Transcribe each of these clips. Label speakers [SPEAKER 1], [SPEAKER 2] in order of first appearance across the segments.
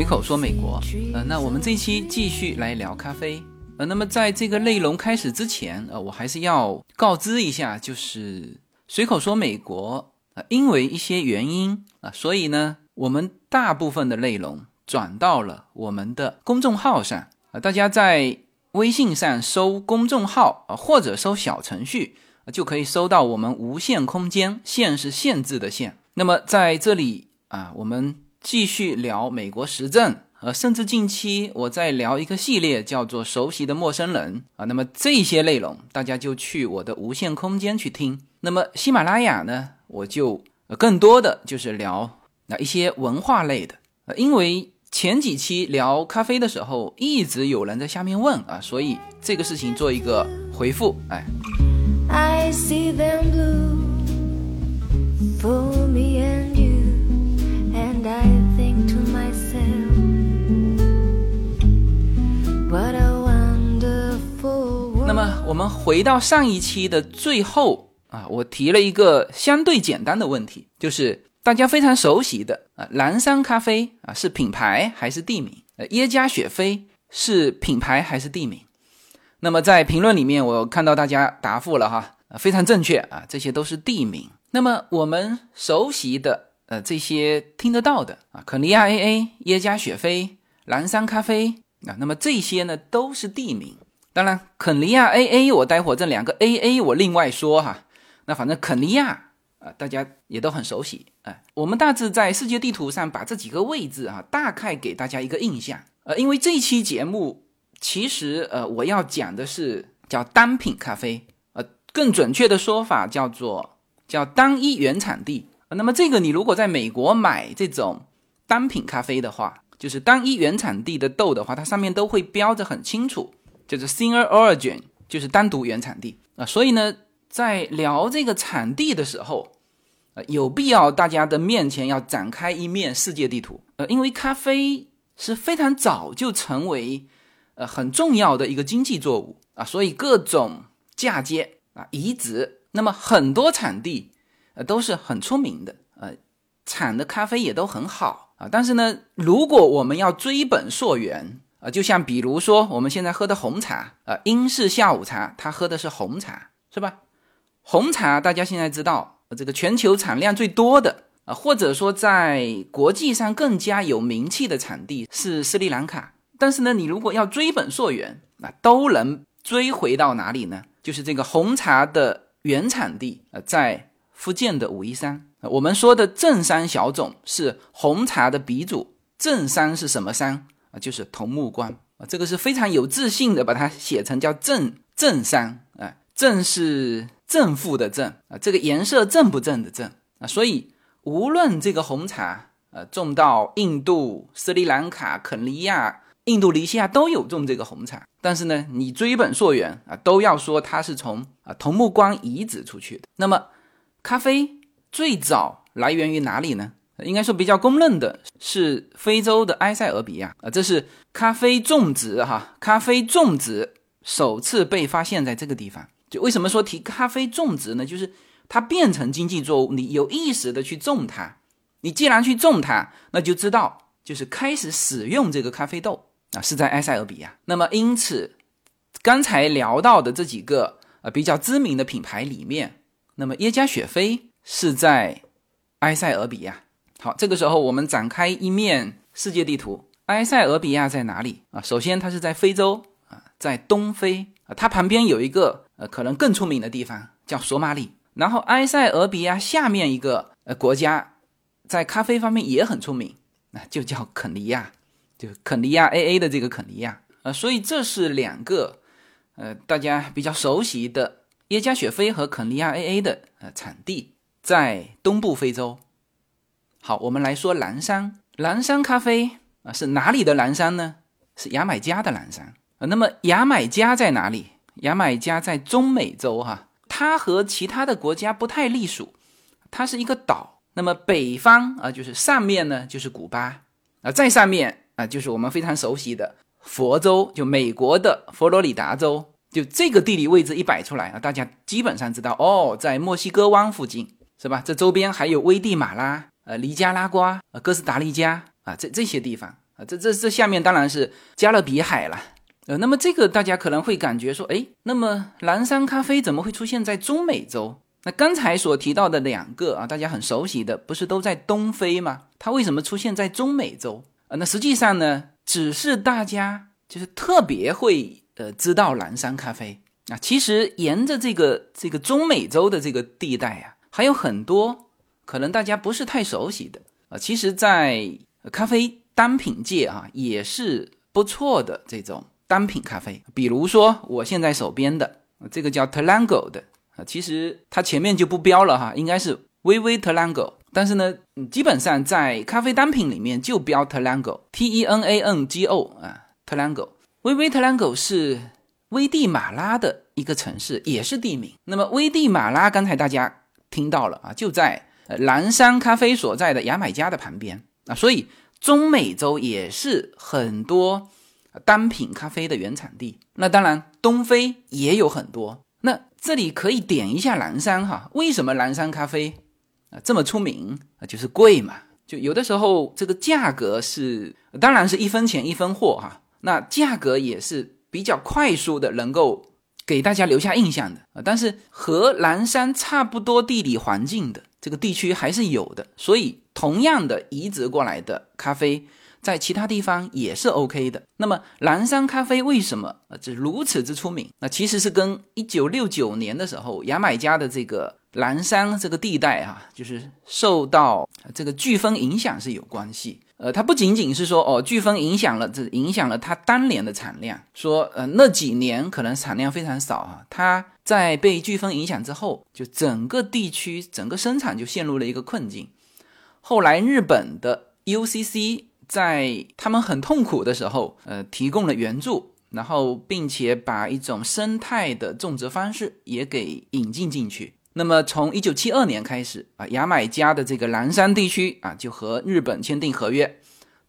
[SPEAKER 1] 随口说美国，呃，那我们这期继续来聊咖啡，呃，那么在这个内容开始之前，呃，我还是要告知一下，就是随口说美国，啊，因为一些原因啊，所以呢，我们大部分的内容转到了我们的公众号上，啊，大家在微信上搜公众号啊，或者搜小程序，就可以搜到我们无限空间，限是限制的限，那么在这里啊，我们。继续聊美国时政，呃，甚至近期我在聊一个系列，叫做《熟悉的陌生人》啊。那么这些内容，大家就去我的无限空间去听。那么喜马拉雅呢，我就更多的就是聊那一些文化类的。呃，因为前几期聊咖啡的时候，一直有人在下面问啊，所以这个事情做一个回复。哎。I see them blue 那么我们回到上一期的最后啊，我提了一个相对简单的问题，就是大家非常熟悉的啊，蓝山咖啡啊是品牌还是地名？呃，耶加雪菲是品牌还是地名？那么在评论里面，我看到大家答复了哈，非常正确啊，这些都是地名。那么我们熟悉的呃这些听得到的啊，肯尼亚 AA、耶加雪菲、蓝山咖啡啊，那么这些呢都是地名。当然，肯尼亚 A A，我待会这两个 A A 我另外说哈。那反正肯尼亚啊，大家也都很熟悉哎。我们大致在世界地图上把这几个位置啊，大概给大家一个印象。呃，因为这期节目其实呃，我要讲的是叫单品咖啡，呃，更准确的说法叫做叫单一原产地。那么这个你如果在美国买这种单品咖啡的话，就是单一原产地的豆的话，它上面都会标着很清楚。就是 single origin，就是单独原产地。啊，所以呢，在聊这个产地的时候，呃，有必要大家的面前要展开一面世界地图，呃，因为咖啡是非常早就成为呃很重要的一个经济作物。啊，所以各种嫁接啊、移植，那么很多产地呃都是很出名的，呃，产的咖啡也都很好。啊，但是呢，如果我们要追本溯源，啊，就像比如说我们现在喝的红茶，啊，英式下午茶，它喝的是红茶，是吧？红茶大家现在知道，这个全球产量最多的啊，或者说在国际上更加有名气的产地是斯里兰卡。但是呢，你如果要追本溯源，那都能追回到哪里呢？就是这个红茶的原产地啊，在福建的武夷山。我们说的正山小种是红茶的鼻祖，正山是什么山？啊，就是桐木关啊，这个是非常有自信的，把它写成叫正正山啊，正是正负的正啊，这个颜色正不正的正啊，所以无论这个红茶呃种到印度、斯里兰卡、肯尼亚、印度尼西亚都有种这个红茶，但是呢，你追本溯源啊，都要说它是从啊桐木关移植出去的。那么，咖啡最早来源于哪里呢？应该说比较公认的是非洲的埃塞俄比亚啊，这是咖啡种植哈，咖啡种植首次被发现在这个地方。就为什么说提咖啡种植呢？就是它变成经济作物，你有意识的去种它，你既然去种它，那就知道就是开始使用这个咖啡豆啊，是在埃塞俄比亚。那么因此，刚才聊到的这几个呃比较知名的品牌里面，那么耶加雪菲是在埃塞俄比亚。好，这个时候我们展开一面世界地图。埃塞俄比亚在哪里啊？首先，它是在非洲啊，在东非啊。它旁边有一个呃，可能更出名的地方叫索马里。然后，埃塞俄比亚下面一个呃国家，在咖啡方面也很出名，那就叫肯尼亚，就肯尼亚 AA 的这个肯尼亚呃，所以这是两个呃大家比较熟悉的耶加雪菲和肯尼亚 AA 的呃产地，在东部非洲。好，我们来说蓝山。蓝山咖啡啊，是哪里的蓝山呢？是牙买加的蓝山啊。那么牙买加在哪里？牙买加在中美洲哈，它和其他的国家不太隶属，它是一个岛。那么北方啊，就是上面呢就是古巴啊，再上面啊就是我们非常熟悉的佛州，就美国的佛罗里达州。就这个地理位置一摆出来啊，大家基本上知道哦，在墨西哥湾附近是吧？这周边还有危地马拉。呃，尼加拉瓜、呃，哥斯达黎加啊，这这些地方啊，这这这下面当然是加勒比海了。呃，那么这个大家可能会感觉说，哎，那么蓝山咖啡怎么会出现在中美洲？那刚才所提到的两个啊，大家很熟悉的，不是都在东非吗？它为什么出现在中美洲？啊，那实际上呢，只是大家就是特别会呃知道蓝山咖啡啊。其实沿着这个这个中美洲的这个地带啊，还有很多可能大家不是太熟悉的啊。其实，在咖啡单品界啊，也是不错的这种。单品咖啡，比如说我现在手边的这个叫 Talango 的啊，其实它前面就不标了哈，应该是微微 Talango，但是呢，基本上在咖啡单品里面就标 Talango，T E N A N G O 啊，Talango 危危特兰狗是危地马拉的一个城市，也是地名。那么危地马拉刚才大家听到了啊，就在蓝山咖啡所在的牙买加的旁边啊，所以中美洲也是很多。单品咖啡的原产地，那当然东非也有很多。那这里可以点一下蓝山哈，为什么蓝山咖啡啊这么出名啊？就是贵嘛，就有的时候这个价格是，当然是一分钱一分货哈。那价格也是比较快速的，能够给大家留下印象的啊。但是和蓝山差不多地理环境的这个地区还是有的，所以同样的移植过来的咖啡。在其他地方也是 OK 的。那么蓝山咖啡为什么呃这如此之出名？那其实是跟一九六九年的时候牙买加的这个蓝山这个地带啊，就是受到这个飓风影响是有关系。呃，它不仅仅是说哦飓风影响了这影响了它当年的产量，说呃那几年可能产量非常少啊。它在被飓风影响之后，就整个地区整个生产就陷入了一个困境。后来日本的 UCC。在他们很痛苦的时候，呃，提供了援助，然后并且把一种生态的种植方式也给引进进去。那么从一九七二年开始啊，牙买加的这个蓝山地区啊，就和日本签订合约，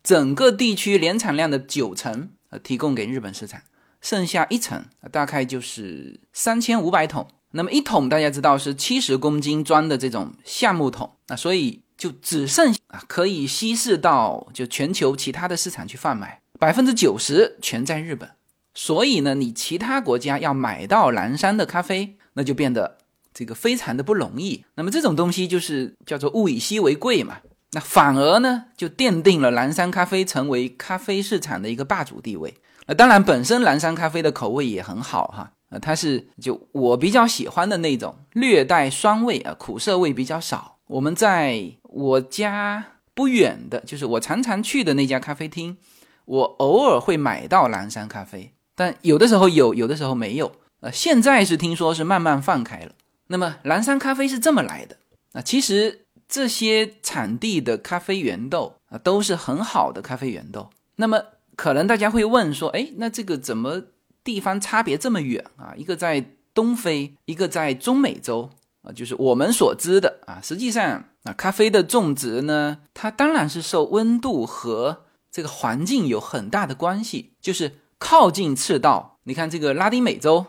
[SPEAKER 1] 整个地区年产量的九成呃提供给日本市场，剩下一成大概就是三千五百桶。那么一桶大家知道是七十公斤装的这种橡木桶啊，所以。就只剩啊，可以稀释到就全球其他的市场去贩卖，百分之九十全在日本。所以呢，你其他国家要买到蓝山的咖啡，那就变得这个非常的不容易。那么这种东西就是叫做物以稀为贵嘛。那反而呢，就奠定了蓝山咖啡成为咖啡市场的一个霸主地位。那当然，本身蓝山咖啡的口味也很好哈。呃，它是就我比较喜欢的那种，略带酸味啊，苦涩味比较少。我们在我家不远的，就是我常常去的那家咖啡厅，我偶尔会买到蓝山咖啡，但有的时候有，有的时候没有。呃，现在是听说是慢慢放开了。那么蓝山咖啡是这么来的啊？其实这些产地的咖啡原豆啊，都是很好的咖啡原豆。那么可能大家会问说，哎，那这个怎么地方差别这么远啊？一个在东非，一个在中美洲。啊，就是我们所知的啊，实际上啊，咖啡的种植呢，它当然是受温度和这个环境有很大的关系。就是靠近赤道，你看这个拉丁美洲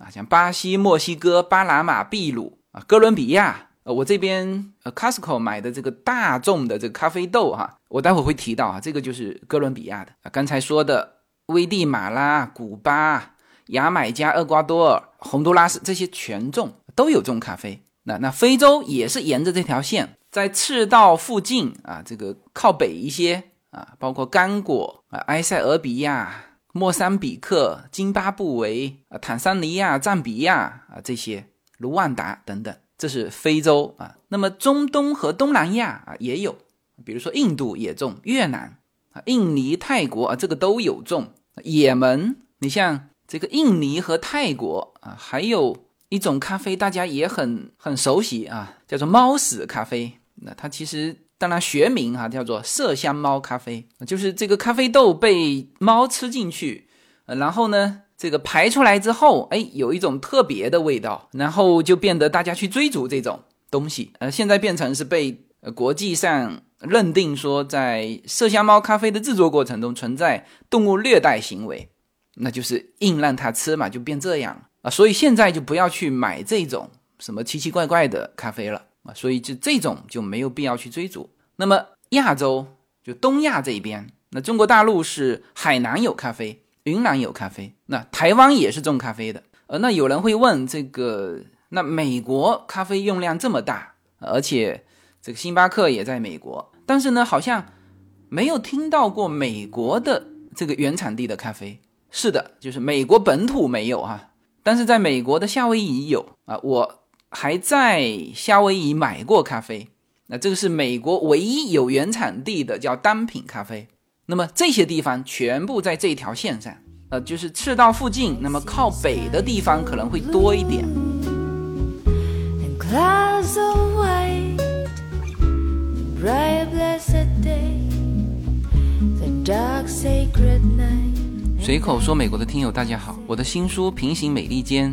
[SPEAKER 1] 啊，像巴西、墨西哥、巴拿马、秘鲁啊、哥伦比亚，呃，我这边呃，Costco 买的这个大众的这个咖啡豆哈，我待会会提到啊，这个就是哥伦比亚的啊。刚才说的危地马拉、古巴、牙买加、厄瓜多尔、洪都拉斯这些全种。都有这种咖啡，那那非洲也是沿着这条线，在赤道附近啊，这个靠北一些啊，包括刚果啊、埃塞俄比亚、莫桑比克、津巴布韦啊、坦桑尼亚、赞比亚啊这些，卢旺达等等，这是非洲啊。那么中东和东南亚啊也有，比如说印度也种，越南啊、印尼、泰国啊这个都有种，也门，你像这个印尼和泰国啊，还有。一种咖啡大家也很很熟悉啊，叫做猫屎咖啡。那它其实当然学名哈叫做麝香猫咖啡，就是这个咖啡豆被猫吃进去，然后呢这个排出来之后，哎有一种特别的味道，然后就变得大家去追逐这种东西。呃，现在变成是被国际上认定说在麝香猫咖啡的制作过程中存在动物虐待行为，那就是硬让它吃嘛，就变这样。啊，所以现在就不要去买这种什么奇奇怪怪的咖啡了所以就这种就没有必要去追逐。那么亚洲就东亚这边那中国大陆是海南有咖啡，云南有咖啡，那台湾也是种咖啡的。呃，那有人会问，这个那美国咖啡用量这么大，而且这个星巴克也在美国，但是呢，好像没有听到过美国的这个原产地的咖啡。是的，就是美国本土没有哈，但是在美国的夏威夷有啊，我还在夏威夷买过咖啡。那这个是美国唯一有原产地的叫单品咖啡。那么这些地方全部在这条线上。呃，就是赤道附近，那么靠北的地方可能会多一点。随口说，美国的听友大家好，我的新书《平行美利坚》。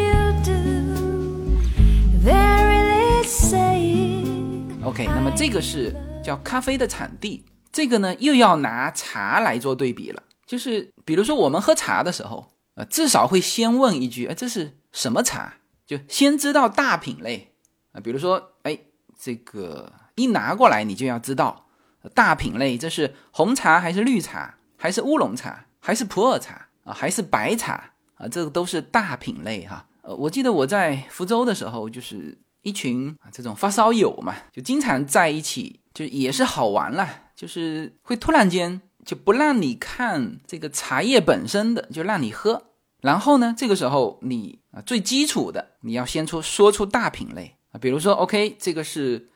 [SPEAKER 1] OK，那么这个是叫咖啡的产地，这个呢又要拿茶来做对比了。就是比如说我们喝茶的时候，呃，至少会先问一句，哎，这是什么茶？就先知道大品类啊。比如说，哎，这个一拿过来，你就要知道大品类，这是红茶还是绿茶，还是乌龙茶，还是普洱茶啊，还是白茶啊？这个都是大品类哈。呃，我记得我在福州的时候，就是一群啊这种发烧友嘛，就经常在一起，就也是好玩了，就是会突然间就不让你看这个茶叶本身的，就让你喝。然后呢，这个时候你啊最基础的，你要先出说出大品类啊，比如说 OK，这个是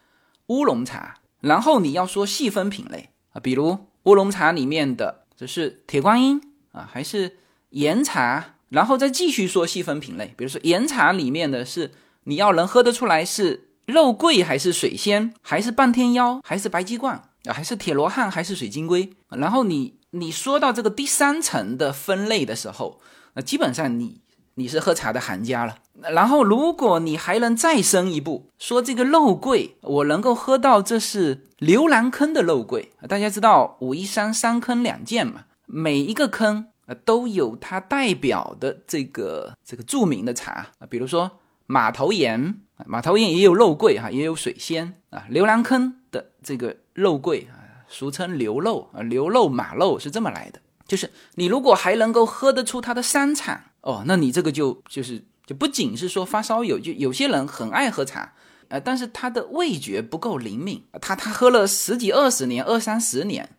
[SPEAKER 1] 乌龙茶，然后你要说细分品类啊，比如乌龙茶里面的这是铁观音啊，还是岩茶。然后再继续说细分品类，比如说岩茶里面的是你要能喝得出来是肉桂还是水仙，还是半天妖，还是白鸡冠啊，还是铁罗汉，还是水晶龟。然后你你说到这个第三层的分类的时候，那基本上你你是喝茶的行家了。然后如果你还能再深一步，说这个肉桂，我能够喝到这是牛栏坑的肉桂。大家知道武夷山三坑两涧嘛，每一个坑。啊，都有它代表的这个这个著名的茶啊，比如说马头岩，马头岩也有肉桂哈，也有水仙啊。牛栏坑的这个肉桂啊，俗称牛肉啊，牛肉马肉是这么来的。就是你如果还能够喝得出它的山产哦，那你这个就就是就不仅是说发烧友，就有些人很爱喝茶，呃，但是他的味觉不够灵敏，他他喝了十几二十年、二三十年，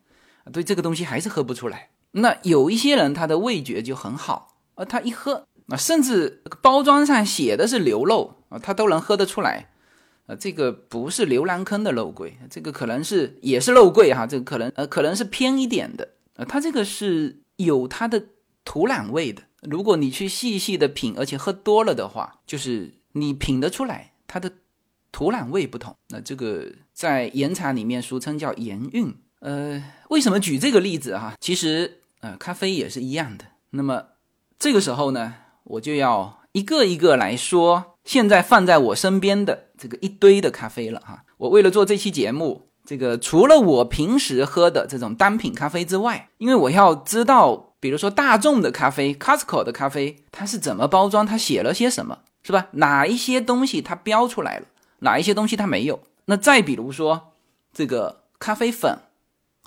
[SPEAKER 1] 对这个东西还是喝不出来。那有一些人他的味觉就很好，呃，他一喝啊，甚至包装上写的是牛肉啊，他都能喝得出来，呃，这个不是牛栏坑的肉桂，这个可能是也是肉桂哈，这个可能呃可能是偏一点的，呃，它这个是有它的土壤味的。如果你去细细的品，而且喝多了的话，就是你品得出来它的土壤味不同。那这个在岩茶里面俗称叫岩韵，呃，为什么举这个例子哈？其实。呃，咖啡也是一样的。那么这个时候呢，我就要一个一个来说，现在放在我身边的这个一堆的咖啡了哈。我为了做这期节目，这个除了我平时喝的这种单品咖啡之外，因为我要知道，比如说大众的咖啡，Costco 的咖啡，它是怎么包装，它写了些什么，是吧？哪一些东西它标出来了，哪一些东西它没有？那再比如说这个咖啡粉。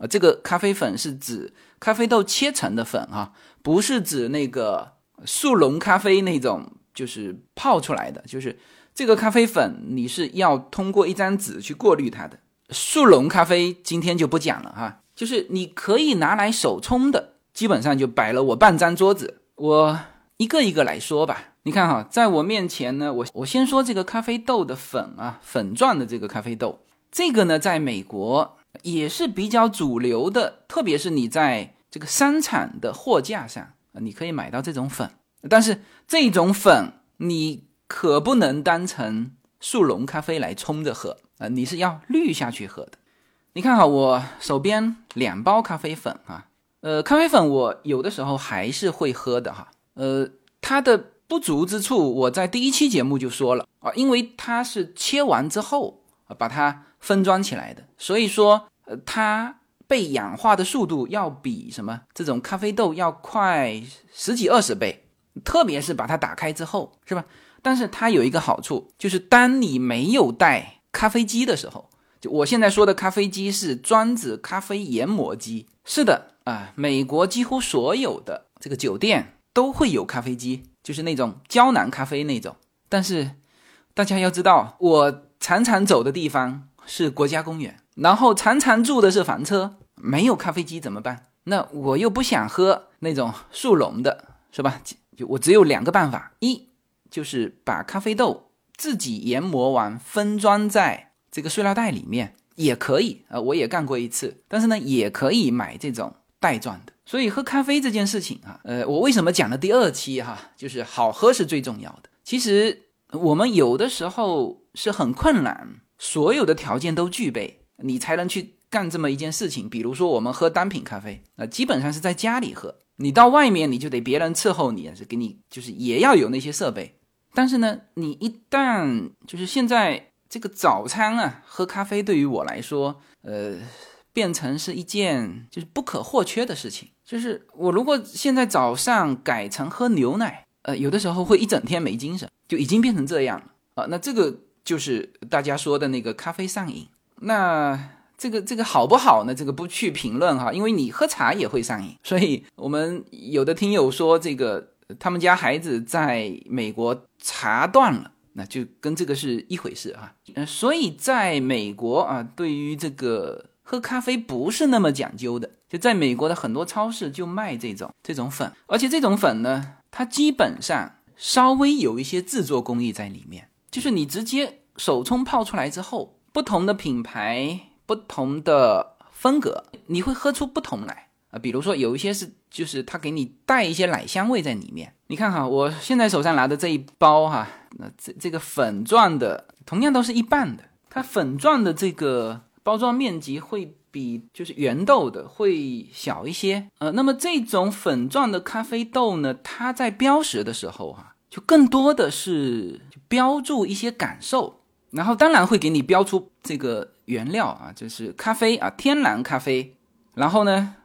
[SPEAKER 1] 啊，这个咖啡粉是指咖啡豆切成的粉啊，不是指那个速溶咖啡那种，就是泡出来的。就是这个咖啡粉，你是要通过一张纸去过滤它的。速溶咖啡今天就不讲了哈，就是你可以拿来手冲的，基本上就摆了我半张桌子，我一个一个来说吧。你看哈，在我面前呢，我我先说这个咖啡豆的粉啊，粉状的这个咖啡豆，这个呢，在美国。也是比较主流的，特别是你在这个商场的货架上你可以买到这种粉。但是这种粉你可不能当成速溶咖啡来冲着喝啊，你是要滤下去喝的。你看哈，我手边两包咖啡粉啊，呃，咖啡粉我有的时候还是会喝的哈。呃，它的不足之处我在第一期节目就说了啊，因为它是切完之后把它分装起来的，所以说呃它被氧化的速度要比什么这种咖啡豆要快十几二十倍，特别是把它打开之后，是吧？但是它有一个好处，就是当你没有带咖啡机的时候，就我现在说的咖啡机是专指咖啡研磨机。是的啊，美国几乎所有的这个酒店都会有咖啡机，就是那种胶囊咖啡那种。但是大家要知道，我常常走的地方是国家公园，然后常常住的是房车，没有咖啡机怎么办？那我又不想喝那种速溶的，是吧？就我只有两个办法，一。就是把咖啡豆自己研磨完，分装在这个塑料袋里面也可以啊，我也干过一次。但是呢，也可以买这种袋装的。所以喝咖啡这件事情啊，呃，我为什么讲了第二期哈，就是好喝是最重要的。其实我们有的时候是很困难，所有的条件都具备，你才能去干这么一件事情。比如说我们喝单品咖啡，那基本上是在家里喝，你到外面你就得别人伺候你，是给你就是也要有那些设备。但是呢，你一旦就是现在这个早餐啊，喝咖啡对于我来说，呃，变成是一件就是不可或缺的事情。就是我如果现在早上改成喝牛奶，呃，有的时候会一整天没精神，就已经变成这样了啊。那这个就是大家说的那个咖啡上瘾。那这个这个好不好呢？这个不去评论哈，因为你喝茶也会上瘾。所以我们有的听友说这个。他们家孩子在美国茶断了，那就跟这个是一回事啊。嗯，所以在美国啊，对于这个喝咖啡不是那么讲究的。就在美国的很多超市就卖这种这种粉，而且这种粉呢，它基本上稍微有一些制作工艺在里面，就是你直接手冲泡出来之后，不同的品牌、不同的风格，你会喝出不同来。啊，比如说有一些是，就是它给你带一些奶香味在里面。你看哈，我现在手上拿的这一包哈，那这这个粉状的，同样都是一半的。它粉状的这个包装面积会比就是圆豆的会小一些。呃，那么这种粉状的咖啡豆呢，它在标识的时候哈，就更多的是标注一些感受，然后当然会给你标出这个原料啊，就是咖啡啊，天然咖啡，然后呢。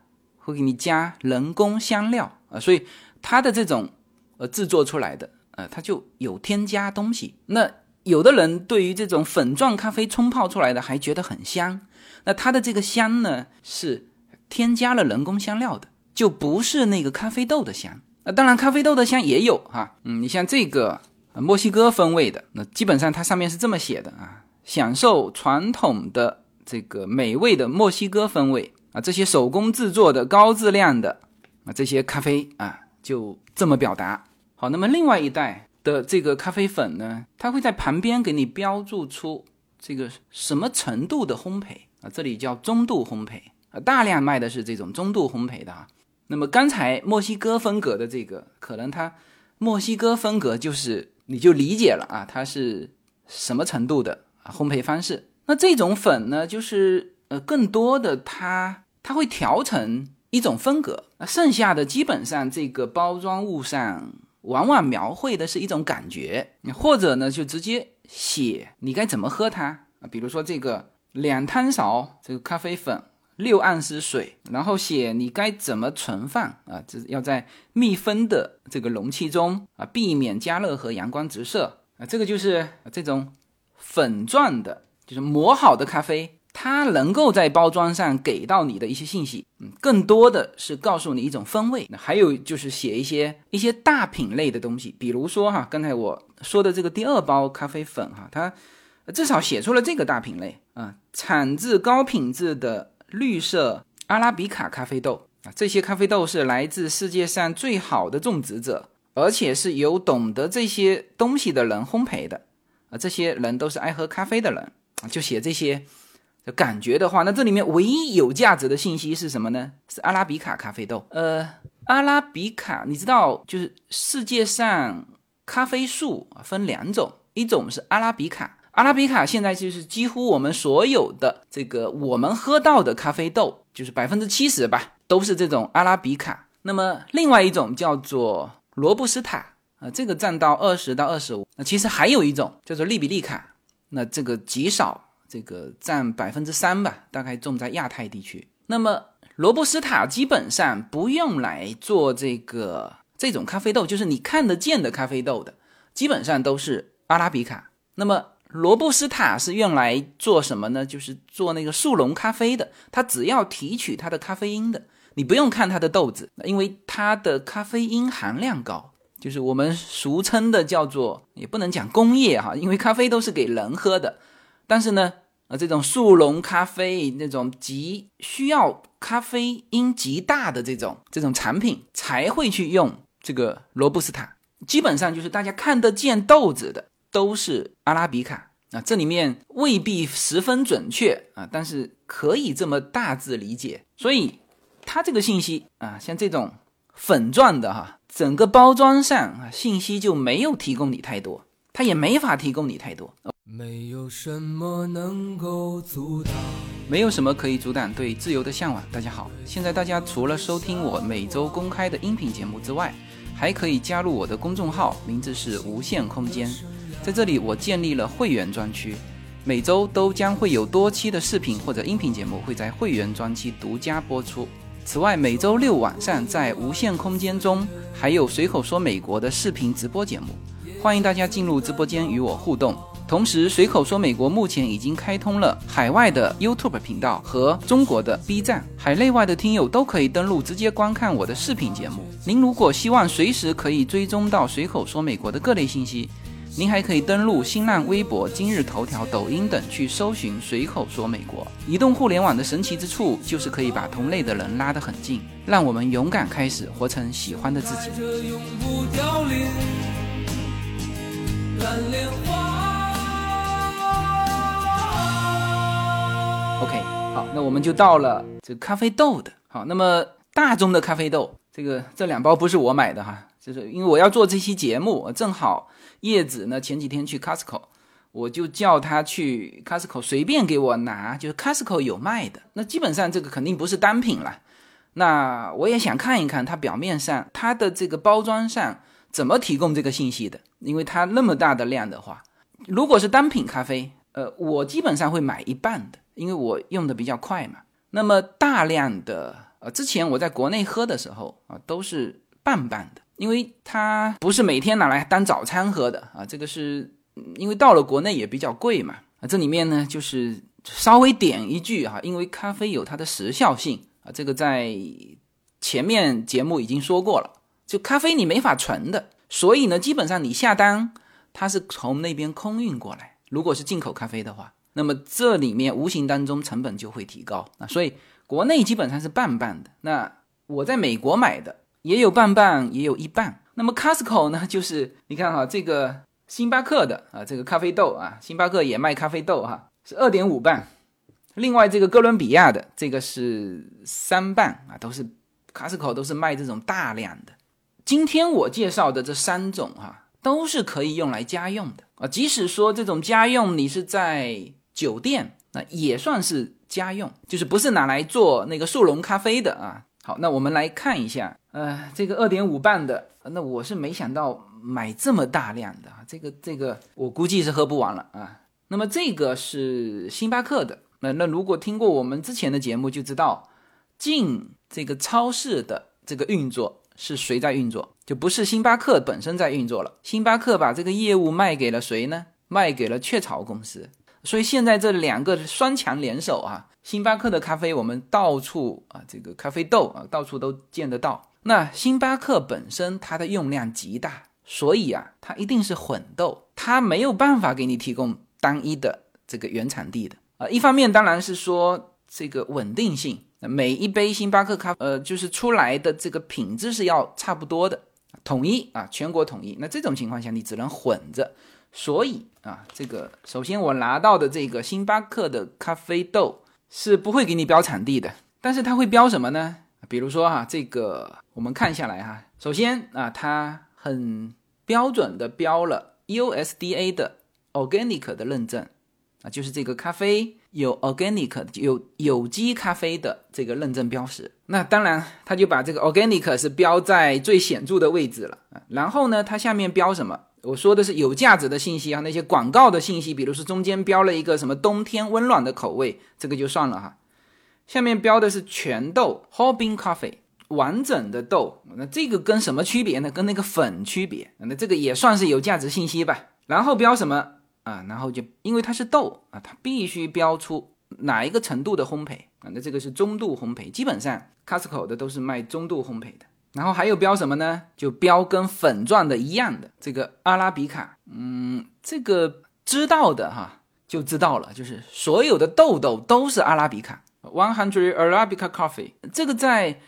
[SPEAKER 1] 会给你加人工香料啊，所以它的这种呃制作出来的呃，它就有添加东西。那有的人对于这种粉状咖啡冲泡出来的还觉得很香，那它的这个香呢是添加了人工香料的，就不是那个咖啡豆的香。那当然咖啡豆的香也有哈，嗯，你像这个墨西哥风味的，那基本上它上面是这么写的啊，享受传统的这个美味的墨西哥风味。啊，这些手工制作的高质量的啊，这些咖啡啊，就这么表达。好，那么另外一袋的这个咖啡粉呢，它会在旁边给你标注出这个什么程度的烘焙啊，这里叫中度烘焙啊，大量卖的是这种中度烘焙的啊。那么刚才墨西哥风格的这个，可能它墨西哥风格就是你就理解了啊，它是什么程度的啊烘焙方式。那这种粉呢，就是呃更多的它。它会调成一种风格，那剩下的基本上这个包装物上往往描绘的是一种感觉，或者呢就直接写你该怎么喝它啊，比如说这个两汤勺这个咖啡粉，六盎司水，然后写你该怎么存放啊，这要在密封的这个容器中啊，避免加热和阳光直射啊，这个就是这种粉状的，就是磨好的咖啡。它能够在包装上给到你的一些信息，嗯，更多的是告诉你一种风味。那还有就是写一些一些大品类的东西，比如说哈，刚才我说的这个第二包咖啡粉哈，它至少写出了这个大品类啊，产自高品质的绿色阿拉比卡咖啡豆啊，这些咖啡豆是来自世界上最好的种植者，而且是由懂得这些东西的人烘焙的啊，这些人都是爱喝咖啡的人啊，就写这些。感觉的话，那这里面唯一有价值的信息是什么呢？是阿拉比卡咖啡豆。呃，阿拉比卡，你知道，就是世界上咖啡树分两种，一种是阿拉比卡，阿拉比卡现在就是几乎我们所有的这个我们喝到的咖啡豆，就是百分之七十吧，都是这种阿拉比卡。那么另外一种叫做罗布斯塔啊，这个占到二十到二十五。那其实还有一种叫做利比利卡，那这个极少，这个占百分之三吧，大概种在亚太地区。那么罗布斯塔基本上不用来做这个这种咖啡豆，就是你看得见的咖啡豆的，基本上都是阿拉比卡。那么罗布斯塔是用来做什么呢？就是做那个速溶咖啡的，它只要提取它的咖啡因的，你不用看它的豆子，因为它的咖啡因含量高，就是我们俗称的叫做，也不能讲工业哈，因为咖啡都是给人喝的，但是呢。啊，这种速溶咖啡那种极需要咖啡因极大的这种这种产品才会去用这个罗布斯塔，基本上就是大家看得见豆子的都是阿拉比卡啊，这里面未必十分准确啊，但是可以这么大致理解。所以它这个信息啊，像这种粉状的哈，整个包装上啊信息就没有提供你太多，它也没法提供你太多。没有什么能够阻挡，没有什么可以阻挡对自由的向往。大家好，现在大家除了收听我每周公开的音频节目之外，还可以加入我的公众号，名字是无限空间。在这里，我建立了会员专区，每周都将会有多期的视频或者音频节目会在会员专区独家播出。此外，每周六晚上在无限空间中还有随口说美国的视频直播节目，欢迎大家进入直播间与我互动。同时，随口说美国目前已经开通了海外的 YouTube 频道和中国的 B 站，海内外的听友都可以登录直接观看我的视频节目。您如果希望随时可以追踪到随口说美国的各类信息，您还可以登录新浪微博、今日头条、抖音等去搜寻随口说美国。移动互联网的神奇之处就是可以把同类的人拉得很近，让我们勇敢开始，活成喜欢的自己。OK，好，那我们就到了这咖啡豆的。好，那么大宗的咖啡豆，这个这两包不是我买的哈，就是因为我要做这期节目，正好叶子呢前几天去 Costco，我就叫他去 Costco 随便给我拿，就是 Costco 有卖的。那基本上这个肯定不是单品了。那我也想看一看它表面上它的这个包装上怎么提供这个信息的，因为它那么大的量的话，如果是单品咖啡，呃，我基本上会买一半的。因为我用的比较快嘛，那么大量的呃，之前我在国内喝的时候啊，都是半半的，因为它不是每天拿来当早餐喝的啊。这个是因为到了国内也比较贵嘛啊。这里面呢，就是稍微点一句哈，因为咖啡有它的时效性啊，这个在前面节目已经说过了，就咖啡你没法存的，所以呢，基本上你下单它是从那边空运过来，如果是进口咖啡的话。那么这里面无形当中成本就会提高啊，所以国内基本上是半半的。那我在美国买的也有半半，也有一半。那么 Costco 呢，就是你看哈，这个星巴克的啊，这个咖啡豆啊，星巴克也卖咖啡豆哈，是二点五磅。另外这个哥伦比亚的这个是三磅啊，都是 Costco 都是卖这种大量的。今天我介绍的这三种哈，都是可以用来家用的啊，即使说这种家用你是在酒店那也算是家用，就是不是拿来做那个速溶咖啡的啊。好，那我们来看一下，呃，这个二点五磅的，那我是没想到买这么大量的啊，这个这个我估计是喝不完了啊。那么这个是星巴克的，那那如果听过我们之前的节目就知道，进这个超市的这个运作是谁在运作，就不是星巴克本身在运作了。星巴克把这个业务卖给了谁呢？卖给了雀巢公司。所以现在这两个双强联手啊，星巴克的咖啡我们到处啊，这个咖啡豆啊到处都见得到。那星巴克本身它的用量极大，所以啊，它一定是混豆，它没有办法给你提供单一的这个原产地的啊。一方面当然是说这个稳定性，每一杯星巴克咖呃就是出来的这个品质是要差不多的，统一啊，全国统一。那这种情况下你只能混着。所以啊，这个首先我拿到的这个星巴克的咖啡豆是不会给你标产地的，但是它会标什么呢？比如说哈，这个我们看下来哈，首先啊，它很标准的标了 USDA 的 organic 的认证啊，就是这个咖啡有 organic 有有机咖啡的这个认证标识。那当然，它就把这个 organic 是标在最显著的位置了。然后呢，它下面标什么？我说的是有价值的信息啊，那些广告的信息，比如是中间标了一个什么冬天温暖的口味，这个就算了哈。下面标的是全豆 whole bean coffee。完整的豆，那这个跟什么区别呢？跟那个粉区别，那这个也算是有价值信息吧。然后标什么啊？然后就因为它是豆啊，它必须标出哪一个程度的烘焙啊？那这个是中度烘焙，基本上 Costco 的都是卖中度烘焙的。然后还有标什么呢？就标跟粉状的一样的这个阿拉比卡，嗯，这个知道的哈就知道了，就是所有的豆豆都是阿拉比卡，One Hundred Arabica Coffee，这个在。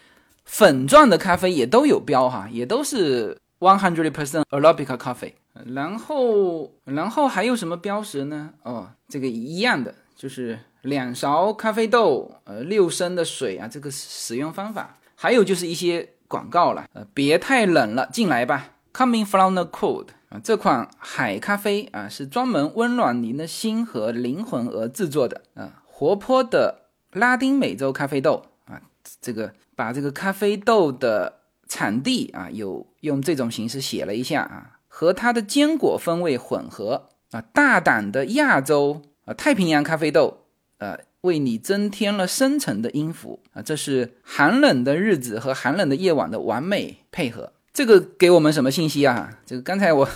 [SPEAKER 1] 粉状的咖啡也都有标哈，也都是 one hundred percent Arabica coffee。然后，然后还有什么标识呢？哦，这个一样的，就是两勺咖啡豆，呃，六升的水啊，这个使用方法。还有就是一些广告了，呃，别太冷了，进来吧，coming from the cold 啊，这款海咖啡啊，是专门温暖您的心和灵魂而制作的啊，活泼的拉丁美洲咖啡豆啊，这个。把这个咖啡豆的产地啊，有用这种形式写了一下啊，和它的坚果风味混合啊，大胆的亚洲啊太平洋咖啡豆，呃，为你增添了深沉的音符啊，这是寒冷的日子和寒冷的夜晚的完美配合。这个给我们什么信息啊？这个刚才我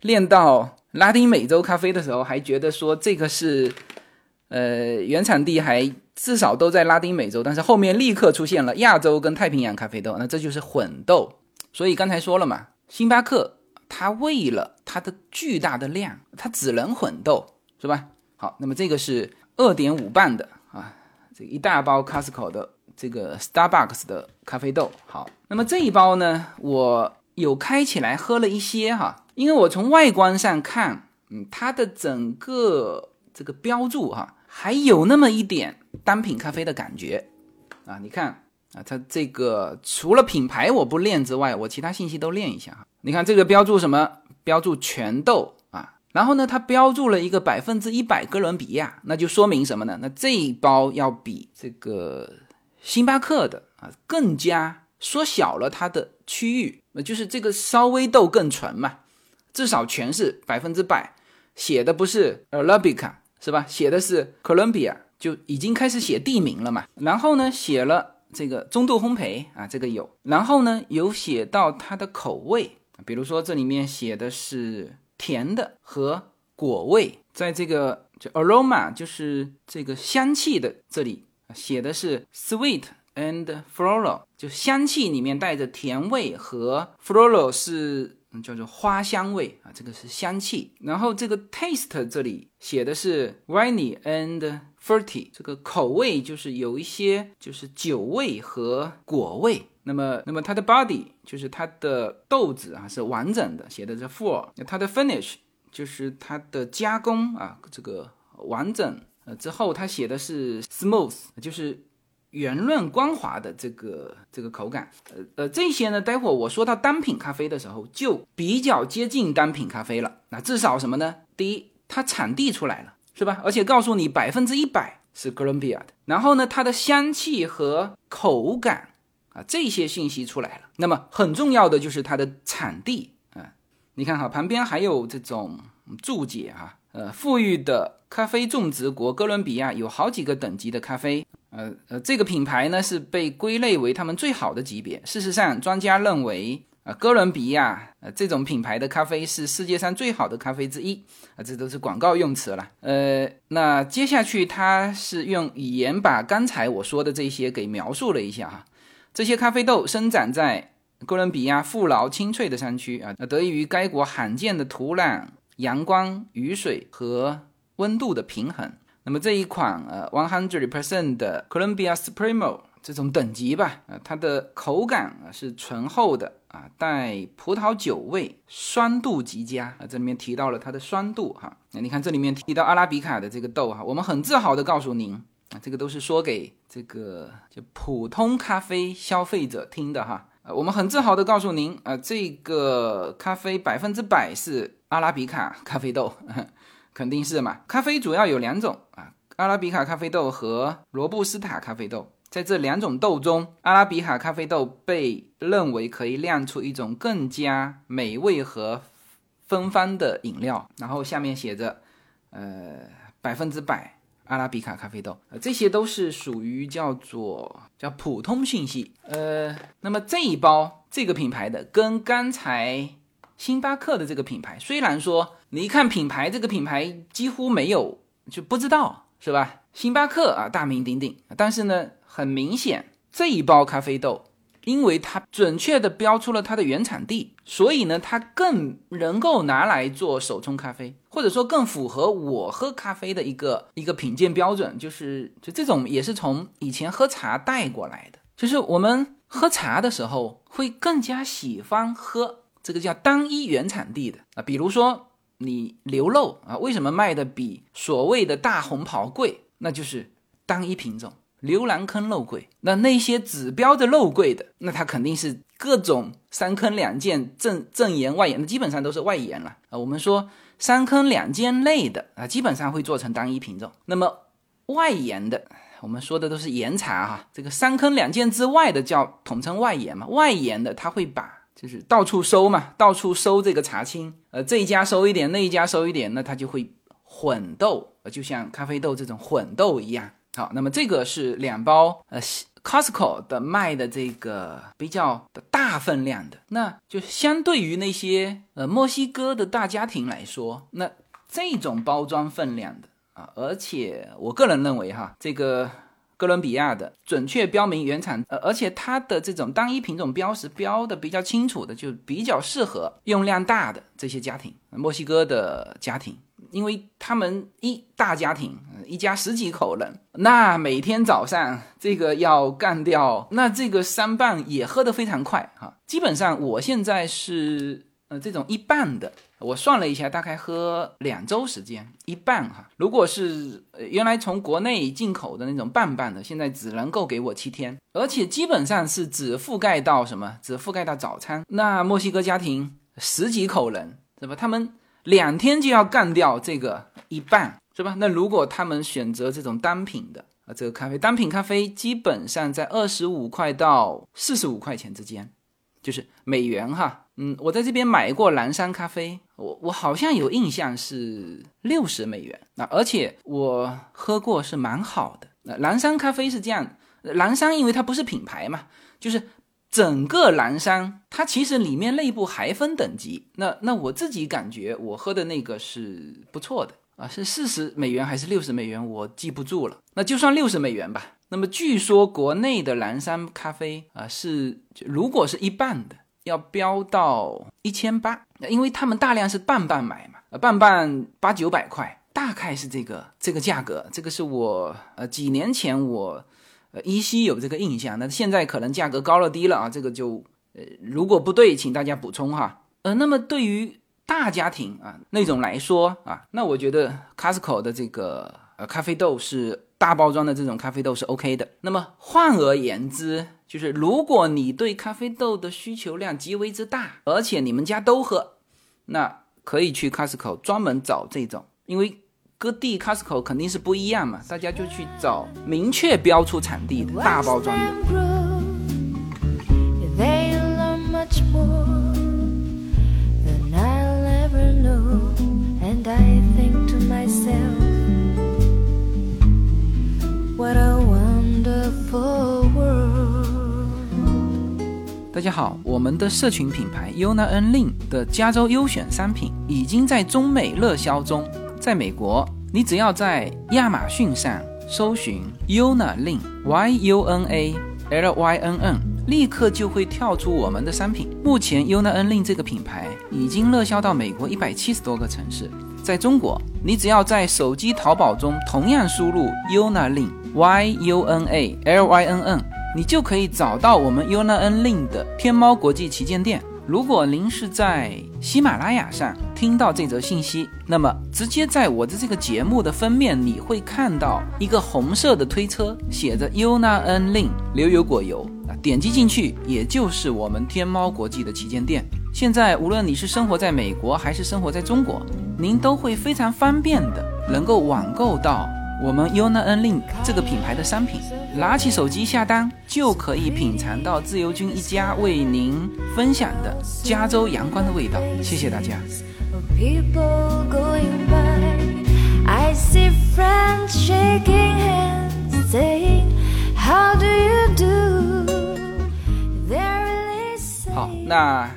[SPEAKER 1] 练到拉丁美洲咖啡的时候，还觉得说这个是，呃，原产地还。至少都在拉丁美洲，但是后面立刻出现了亚洲跟太平洋咖啡豆，那这就是混豆。所以刚才说了嘛，星巴克它为了它的巨大的量，它只能混豆，是吧？好，那么这个是二点五磅的啊，这一大包 Costco 的这个 Starbucks 的咖啡豆。好，那么这一包呢，我有开起来喝了一些哈，因为我从外观上看，嗯，它的整个这个标注哈。还有那么一点单品咖啡的感觉啊！你看啊，它这个除了品牌我不练之外，我其他信息都练一下哈。你看这个标注什么？标注全豆，然后呢，它标注了一个百分之一百哥伦比亚，那就说明什么呢？那这一包要比这个星巴克的啊更加缩小了它的区域，那就是这个稍微豆更纯嘛，至少全是百分之百，写的不是 Arabica。是吧？写的是 Colombia，就已经开始写地名了嘛。然后呢，写了这个中度烘焙啊，这个有。然后呢，有写到它的口味，比如说这里面写的是甜的和果味，在这个就 aroma 就是这个香气的这里写的是 sweet and floral，就香气里面带着甜味和 floral 是。叫做花香味啊，这个是香气。然后这个 taste 这里写的是 winey and fruity，这个口味就是有一些就是酒味和果味。那么，那么它的 body 就是它的豆子啊是完整的，写的是 full。它的 finish 就是它的加工啊，这个完整。呃，之后它写的是 smooth，就是。圆润光滑的这个这个口感，呃呃，这些呢，待会我说到单品咖啡的时候，就比较接近单品咖啡了。那至少什么呢？第一，它产地出来了，是吧？而且告诉你百分之一百是哥伦比亚的。然后呢，它的香气和口感啊，这些信息出来了。那么很重要的就是它的产地啊，你看哈，旁边还有这种注解哈，呃，富裕的咖啡种植国哥伦比亚有好几个等级的咖啡。呃呃，这个品牌呢是被归类为他们最好的级别。事实上，专家认为，啊，哥伦比亚呃这种品牌的咖啡是世界上最好的咖啡之一。啊，这都是广告用词了。呃，那接下去他是用语言把刚才我说的这些给描述了一下哈。这些咖啡豆生长在哥伦比亚富饶青翠的山区啊，得益于该国罕见的土壤、阳光、雨水和温度的平衡。那么这一款呃，one hundred percent 的 Columbia Supremo 这种等级吧，啊，它的口感啊是醇厚的啊，带葡萄酒味，酸度极佳啊。这里面提到了它的酸度哈，那你看这里面提到阿拉比卡的这个豆哈，我们很自豪的告诉您啊，这个都是说给这个就普通咖啡消费者听的哈，呃，我们很自豪的告诉您啊，这个咖啡百分之百是阿拉比卡咖啡豆。肯定是嘛。咖啡主要有两种啊，阿拉比卡咖啡豆和罗布斯塔咖啡豆。在这两种豆中，阿拉比卡咖啡豆被认为可以酿出一种更加美味和芬芳的饮料。然后下面写着，呃，百分之百阿拉比卡咖啡豆，呃，这些都是属于叫做叫普通信息。呃，那么这一包这个品牌的跟刚才星巴克的这个品牌，虽然说你一看品牌，这个品牌几乎没有就不知道是吧？星巴克啊，大名鼎鼎，但是呢。很明显，这一包咖啡豆，因为它准确的标出了它的原产地，所以呢，它更能够拿来做手冲咖啡，或者说更符合我喝咖啡的一个一个品鉴标准，就是就这种也是从以前喝茶带过来的，就是我们喝茶的时候会更加喜欢喝这个叫单一原产地的啊，比如说你牛肉啊，为什么卖的比所谓的大红袍贵？那就是单一品种。牛栏坑肉桂，那那些指标的肉桂的，那它肯定是各种三坑两涧正正岩外岩，那基本上都是外岩了啊。我们说三坑两涧内的啊，基本上会做成单一品种。那么外岩的，我们说的都是岩茶哈。这个三坑两涧之外的叫统称外岩嘛。外岩的他会把就是到处收嘛，到处收这个茶青，呃，这一家收一点，那一家收一点，那它就会混豆，就像咖啡豆这种混豆一样。好，那么这个是两包，呃，Costco 的卖的这个比较的大分量的，那就相对于那些呃墨西哥的大家庭来说，那这种包装分量的啊，而且我个人认为哈，这个哥伦比亚的准确标明原产，呃，而且它的这种单一品种标识标的比较清楚的，就比较适合用量大的这些家庭，墨西哥的家庭。因为他们一大家庭，一家十几口人，那每天早上这个要干掉，那这个三半也喝得非常快哈。基本上我现在是呃这种一半的，我算了一下，大概喝两周时间一半哈。如果是原来从国内进口的那种半半的，现在只能够给我七天，而且基本上是只覆盖到什么，只覆盖到早餐。那墨西哥家庭十几口人是吧？他们。两天就要干掉这个一半，是吧？那如果他们选择这种单品的啊，这个咖啡单品咖啡基本上在二十五块到四十五块钱之间，就是美元哈。嗯，我在这边买过蓝山咖啡，我我好像有印象是六十美元。那而且我喝过是蛮好的。那蓝山咖啡是这样，蓝山因为它不是品牌嘛，就是。整个蓝山，它其实里面内部还分等级。那那我自己感觉，我喝的那个是不错的啊，是四十美元还是六十美元，我记不住了。那就算六十美元吧。那么据说国内的蓝山咖啡啊，是如果是一半的，要标到一千八，因为他们大量是半半买嘛，呃，半半八九百块，大概是这个这个价格。这个是我呃几年前我。呃，依稀有这个印象，那现在可能价格高了低了啊，这个就呃，如果不对，请大家补充哈。呃，那么对于大家庭啊那种来说啊，那我觉得 Costco 的这个呃咖啡豆是大包装的这种咖啡豆是 OK 的。那么换而言之，就是如果你对咖啡豆的需求量极为之大，而且你们家都喝，那可以去 Costco 专门找这种，因为。各地 Costco 肯定是不一样嘛，大家就去找明确标出产地的大包装的。大家好，我们的社群品牌 Yuna N Lin 的加州优选商品已经在中美热销中。在美国，你只要在亚马逊上搜寻 Yuna Lin Y U N A L Y N N，立刻就会跳出我们的商品。目前 Yuna N Lin 这个品牌已经热销到美国一百七十多个城市。在中国，你只要在手机淘宝中同样输入 Yuna Lin Y U N A L Y N N，你就可以找到我们 Yuna N Lin 的天猫国际旗舰店。如果您是在喜马拉雅上听到这则信息，那么直接在我的这个节目的封面，你会看到一个红色的推车，写着 Yuna N Lin 牛油果油，点击进去，也就是我们天猫国际的旗舰店。现在无论你是生活在美国还是生活在中国，您都会非常方便的能够网购到我们 Yuna N Link 这个品牌的商品，拿起手机下单就可以品尝到自由军一家为您分享的加州阳光的味道。谢谢大家。好，那。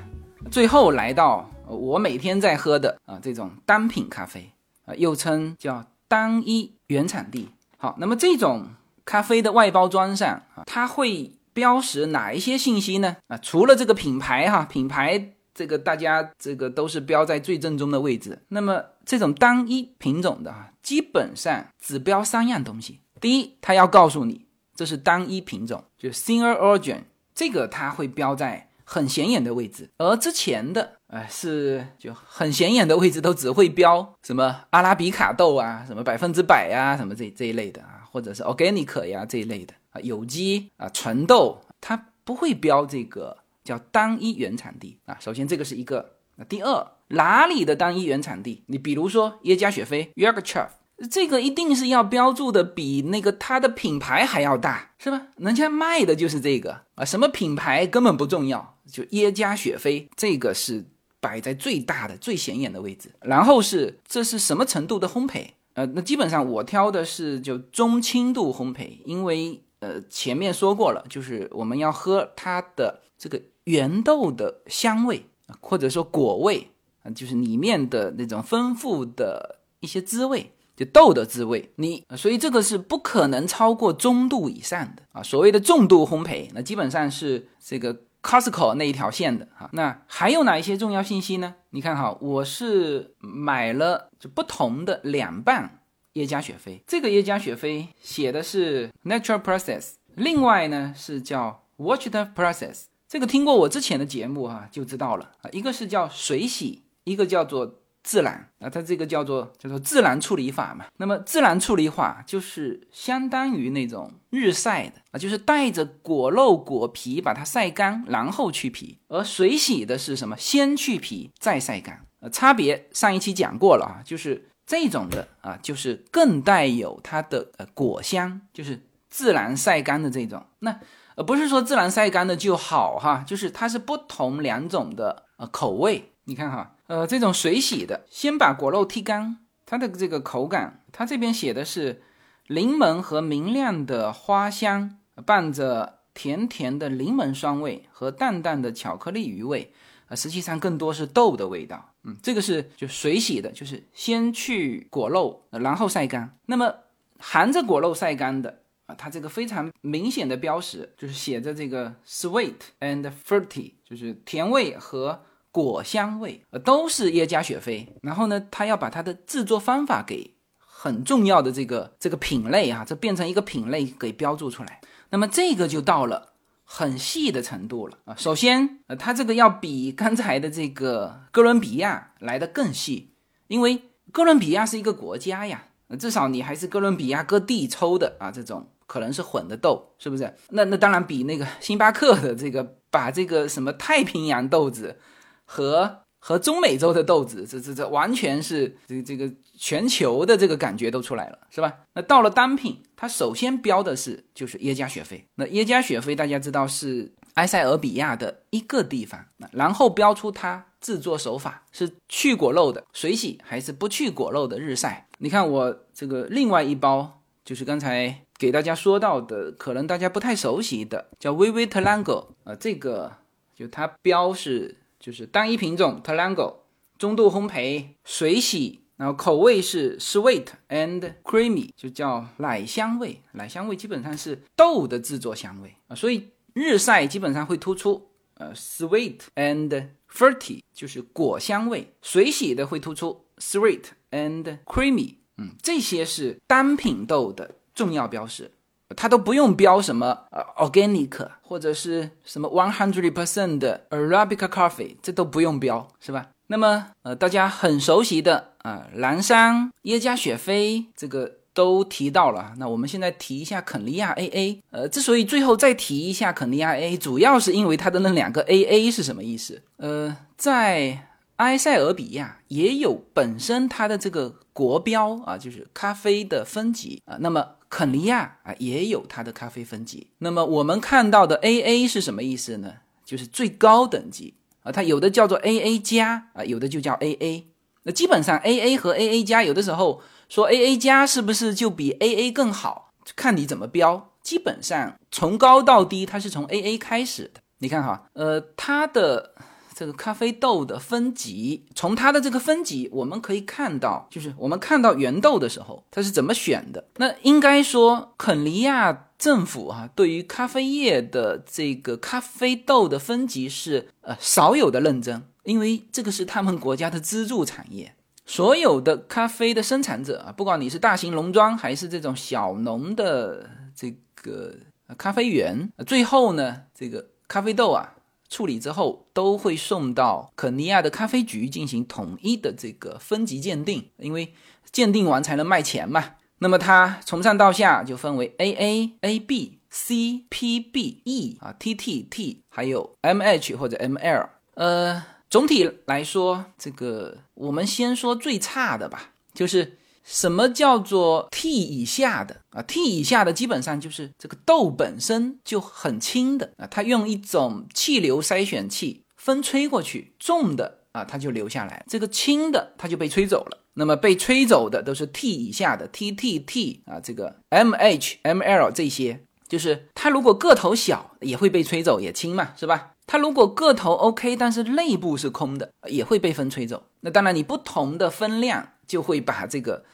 [SPEAKER 1] 最后来到我每天在喝的啊这种单品咖啡啊，又称叫单一原产地。好，那么这种咖啡的外包装上啊，它会标识哪一些信息呢？啊，除了这个品牌哈，品牌这个大家这个都是标在最正中的位置。那么这种单一品种的啊，基本上只标三样东西。第一，它要告诉你这是单一品种，就 single origin，这个它会标在。很显眼的位置，而之前的呃是就很显眼的位置，都只会标什么阿拉比卡豆啊，什么百分之百呀，什么这这一类的啊，或者是 organic 呀这一类的啊，有机啊，纯豆，它不会标这个叫单一原产地啊。首先这个是一个，那第二哪里的单一原产地？你比如说耶加雪菲 （Yogurt）。这个一定是要标注的比那个它的品牌还要大，是吧？人家卖的就是这个啊，什么品牌根本不重要，就耶加雪菲这个是摆在最大的、最显眼的位置。然后是这是什么程度的烘焙？呃，那基本上我挑的是就中轻度烘焙，因为呃前面说过了，就是我们要喝它的这个原豆的香味，或者说果味啊，就是里面的那种丰富的一些滋味。就豆的滋味，你所以这个是不可能超过中度以上的啊。所谓的重度烘焙，那基本上是这个 Costco 那一条线的啊。那还有哪一些重要信息呢？你看哈，我是买了就不同的两磅耶加雪菲，这个耶加雪菲写的是 Natural Process，另外呢是叫 Watched Process。这个听过我之前的节目哈就知道了啊，一个是叫水洗，一个叫做。自然啊，它这个叫做叫做自然处理法嘛。那么自然处理法就是相当于那种日晒的啊，就是带着果肉果皮把它晒干，然后去皮。而水洗的是什么？先去皮再晒干。呃，差别上一期讲过了啊，就是这种的啊，就是更带有它的呃果香，就是自然晒干的这种。那呃不是说自然晒干的就好哈，就是它是不同两种的呃口味。你看哈。呃，这种水洗的，先把果肉剔干，它的这个口感，它这边写的是柠檬和明亮的花香，伴着甜甜的柠檬酸味和淡淡的巧克力余味，呃，实际上更多是豆的味道。嗯，这个是就水洗的，就是先去果肉，然后晒干。那么含着果肉晒干的啊，它这个非常明显的标识就是写着这个 sweet and fruity，就是甜味和。果香味，呃，都是耶加雪菲。然后呢，他要把它的制作方法给很重要的这个这个品类啊，这变成一个品类给标注出来。那么这个就到了很细的程度了啊。首先，呃，它这个要比刚才的这个哥伦比亚来的更细，因为哥伦比亚是一个国家呀，至少你还是哥伦比亚各地抽的啊，这种可能是混的豆，是不是？那那当然比那个星巴克的这个把这个什么太平洋豆子。和和中美洲的豆子，这这这完全是这这个全球的这个感觉都出来了，是吧？那到了单品，它首先标的是就是耶加雪菲。那耶加雪菲大家知道是埃塞俄比亚的一个地方，然后标出它制作手法是去果肉的水洗还是不去果肉的日晒。你看我这个另外一包就是刚才给大家说到的，可能大家不太熟悉的叫 Vivi Talango 啊，这个就它标是。就是单一品种 Talango，中度烘焙水洗，然后口味是 sweet and creamy，就叫奶香味。奶香味基本上是豆的制作香味啊，所以日晒基本上会突出呃 sweet and fruity，就是果香味。水洗的会突出 sweet and creamy，嗯，这些是单品豆的重要标识。它都不用标什么呃 organic 或者是什么 one hundred percent 的 Arabica coffee，这都不用标是吧？那么呃大家很熟悉的啊蓝山耶加雪菲这个都提到了。那我们现在提一下肯尼亚 AA。呃，之所以最后再提一下肯尼亚 AA，主要是因为它的那两个 AA 是什么意思？呃，在埃塞俄比亚也有本身它的这个国标啊，就是咖啡的分级啊。那么肯尼亚啊也有它的咖啡分级。那么我们看到的 AA 是什么意思呢？就是最高等级啊，它有的叫做 AA 加啊，有的就叫 AA。那基本上 AA 和 AA 加，有的时候说 AA 加是不是就比 AA 更好？看你怎么标。基本上从高到低，它是从 AA 开始的。你看哈，呃，它的这个咖啡豆的分级，从它的这个分级，我们可以看到，就是我们看到原豆的时候，它是怎么选的。那应该说，肯尼亚。政府啊，对于咖啡业的这个咖啡豆的分级是呃少有的认真，因为这个是他们国家的支柱产业。所有的咖啡的生产者啊，不管你是大型农庄还是这种小农的这个咖啡园，最后呢，这个咖啡豆啊处理之后都会送到肯尼亚的咖啡局进行统一的这个分级鉴定，因为鉴定完才能卖钱嘛。那么它从上到下就分为 A A A B C P B E 啊 T T T 还有 M H 或者 M L。呃，总体来说，这个我们先说最差的吧，就是什么叫做 T 以下的啊？T 以下的基本上就是这个豆本身就很轻的啊，它用一种气流筛选器风吹过去，重的啊它就留下来，这个轻的它就被吹走了。那么被吹走的都是 T 以下的 T T T 啊，这个 M H M L 这些，就是它如果个头小也会被吹走，也轻嘛，是吧？它如果个头 OK，但是内部是空的，也会被风吹走。那当然，你不同的分量就会把这个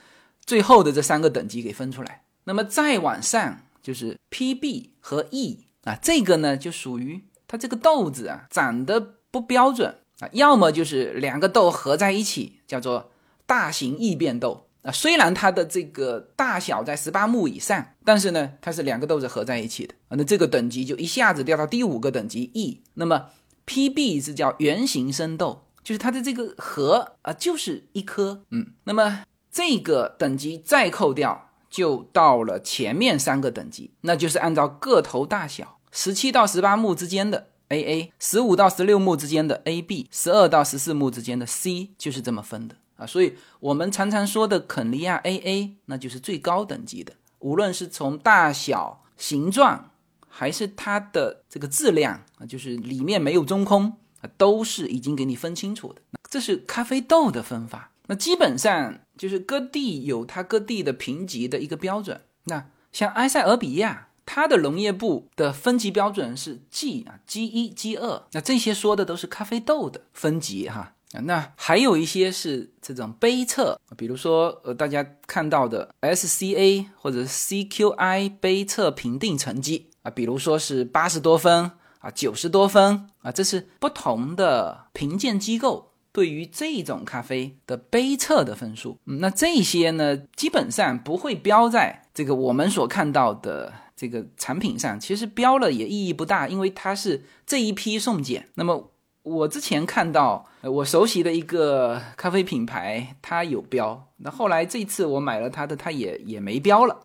[SPEAKER 1] 最后的这三个等级给分出来。那么再往上就是 P B 和 E 啊，这个呢就属于它这个豆子啊长得不标准啊，要么就是两个豆合在一起，叫做。大型异变豆啊，虽然它的这个大小在十八目以上，但是呢，它是两个豆子合在一起的啊，那这个等级就一下子掉到第五个等级 E。那么 PB 是叫圆形生豆，就是它的这个核啊，就是一颗，嗯，那么这个等级再扣掉，就到了前面三个等级，那就是按照个头大小，十七到十八目之间的 AA，十五到十六目之间的 AB，十二到十四目之间的 C，就是这么分的。啊，所以我们常常说的肯尼亚 AA，那就是最高等级的，无论是从大小、形状，还是它的这个质量啊，就是里面没有中空啊，都是已经给你分清楚的。这是咖啡豆的分法。那基本上就是各地有它各地的评级的一个标准。那像埃塞俄比亚，它的农业部的分级标准是 G 啊，G 一、G 二。那这些说的都是咖啡豆的分级哈。那还有一些是这种杯测，比如说呃大家看到的 SCA 或者 CQI 杯测评定成绩啊，比如说是八十多分啊，九十多分啊，这是不同的评鉴机构对于这种咖啡的杯测的分数。嗯那这些呢，基本上不会标在这个我们所看到的这个产品上，其实标了也意义不大，因为它是这一批送检。那么我之前看到，我熟悉的一个咖啡品牌，它有标。那后来这次我买了它的，它也也没标了。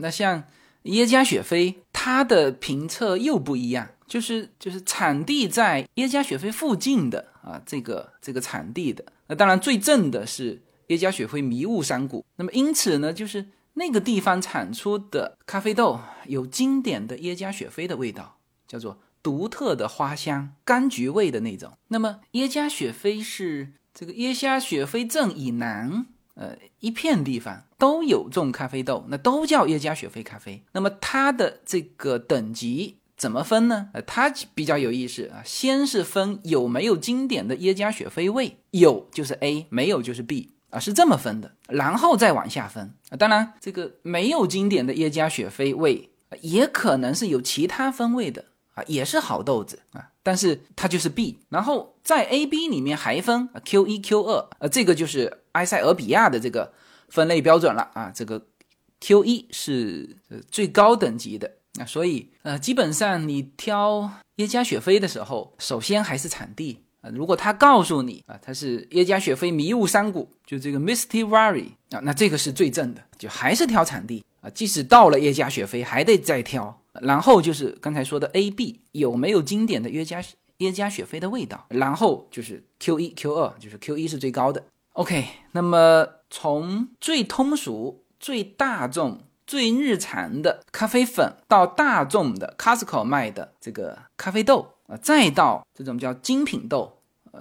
[SPEAKER 1] 那像耶加雪菲，它的评测又不一样，就是就是产地在耶加雪菲附近的啊，这个这个产地的。那当然最正的是耶加雪菲迷雾山谷。那么因此呢，就是那个地方产出的咖啡豆有经典的耶加雪菲的味道，叫做。独特的花香，柑橘味的那种。那么耶加雪菲是这个耶加雪菲镇以南，呃，一片地方都有种咖啡豆，那都叫耶加雪菲咖啡。那么它的这个等级怎么分呢？呃，它比较有意思啊。先是分有没有经典的耶加雪菲味，有就是 A，没有就是 B 啊，是这么分的。然后再往下分啊。当然，这个没有经典的耶加雪菲味，也可能是有其他风味的啊。也是好豆子啊，但是它就是 B，然后在 A、B 里面还分 Q 一、Q 二，呃，这个就是埃塞俄比亚的这个分类标准了啊。这个 Q 一是最高等级的，那所以呃，基本上你挑耶加雪菲的时候，首先还是产地，啊，如果他告诉你啊，它是耶加雪菲迷雾山谷，就这个 Misty Valley 啊，那这个是最正的，就还是挑产地啊，即使到了耶加雪菲，还得再挑。然后就是刚才说的 A、B 有没有经典的约加耶加雪菲的味道，然后就是 Q 一、Q 二，就是 Q 一是最高的。OK，那么从最通俗、最大众。最日常的咖啡粉到大众的 Costco 卖的这个咖啡豆啊，再到这种叫精品豆，呃，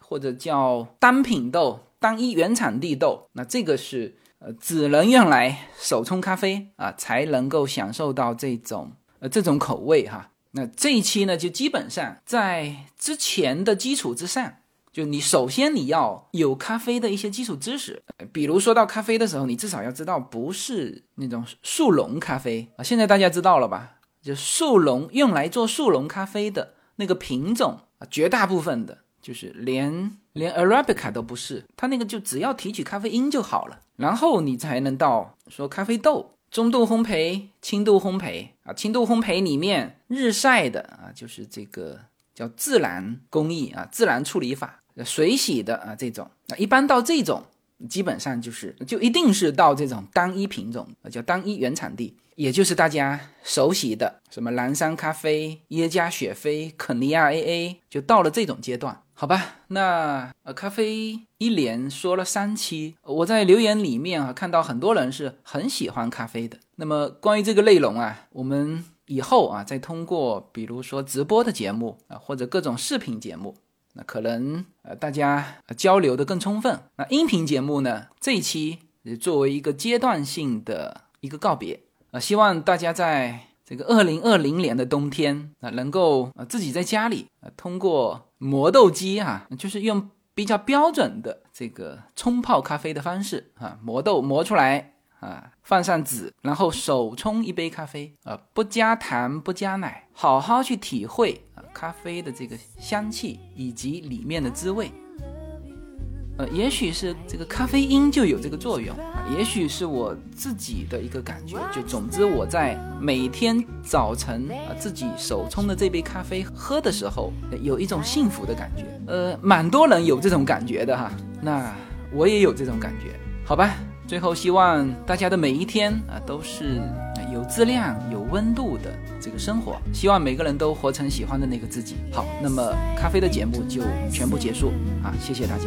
[SPEAKER 1] 或者叫单品豆、单一原产地豆，那这个是呃只能用来手冲咖啡啊，才能够享受到这种呃这种口味哈。那这一期呢，就基本上在之前的基础之上。就你首先你要有咖啡的一些基础知识，比如说到咖啡的时候，你至少要知道不是那种速溶咖啡啊。现在大家知道了吧？就速溶用来做速溶咖啡的那个品种啊，绝大部分的就是连连 Arabica 都不是，它那个就只要提取咖啡因就好了。然后你才能到说咖啡豆中度烘焙、轻度烘焙啊，轻度烘焙里面日晒的啊，就是这个叫自然工艺啊，自然处理法。水洗的啊，这种那一般到这种，基本上就是就一定是到这种单一品种叫单一原产地，也就是大家熟悉的什么蓝山咖啡、耶加雪菲、肯尼亚 AA，就到了这种阶段，好吧？那呃，咖啡一连说了三期，我在留言里面啊看到很多人是很喜欢咖啡的。那么关于这个内容啊，我们以后啊再通过比如说直播的节目啊，或者各种视频节目。那可能呃，大家交流的更充分。那音频节目呢，这一期也作为一个阶段性的一个告别，希望大家在这个二零二零年的冬天啊，能够呃自己在家里啊，通过磨豆机啊，就是用比较标准的这个冲泡咖啡的方式啊，磨豆磨出来啊，放上纸，然后手冲一杯咖啡啊，不加糖不加奶，好好去体会啊。咖啡的这个香气以及里面的滋味，呃，也许是这个咖啡因就有这个作用，也许是我自己的一个感觉。就总之，我在每天早晨啊自己手冲的这杯咖啡喝的时候，有一种幸福的感觉。呃，蛮多人有这种感觉的哈，那我也有这种感觉。好吧，最后希望大家的每一天啊都是。有质量、有温度的这个生活，希望每个人都活成喜欢的那个自己。好，那么咖啡的节目就全部结束啊！谢谢大家。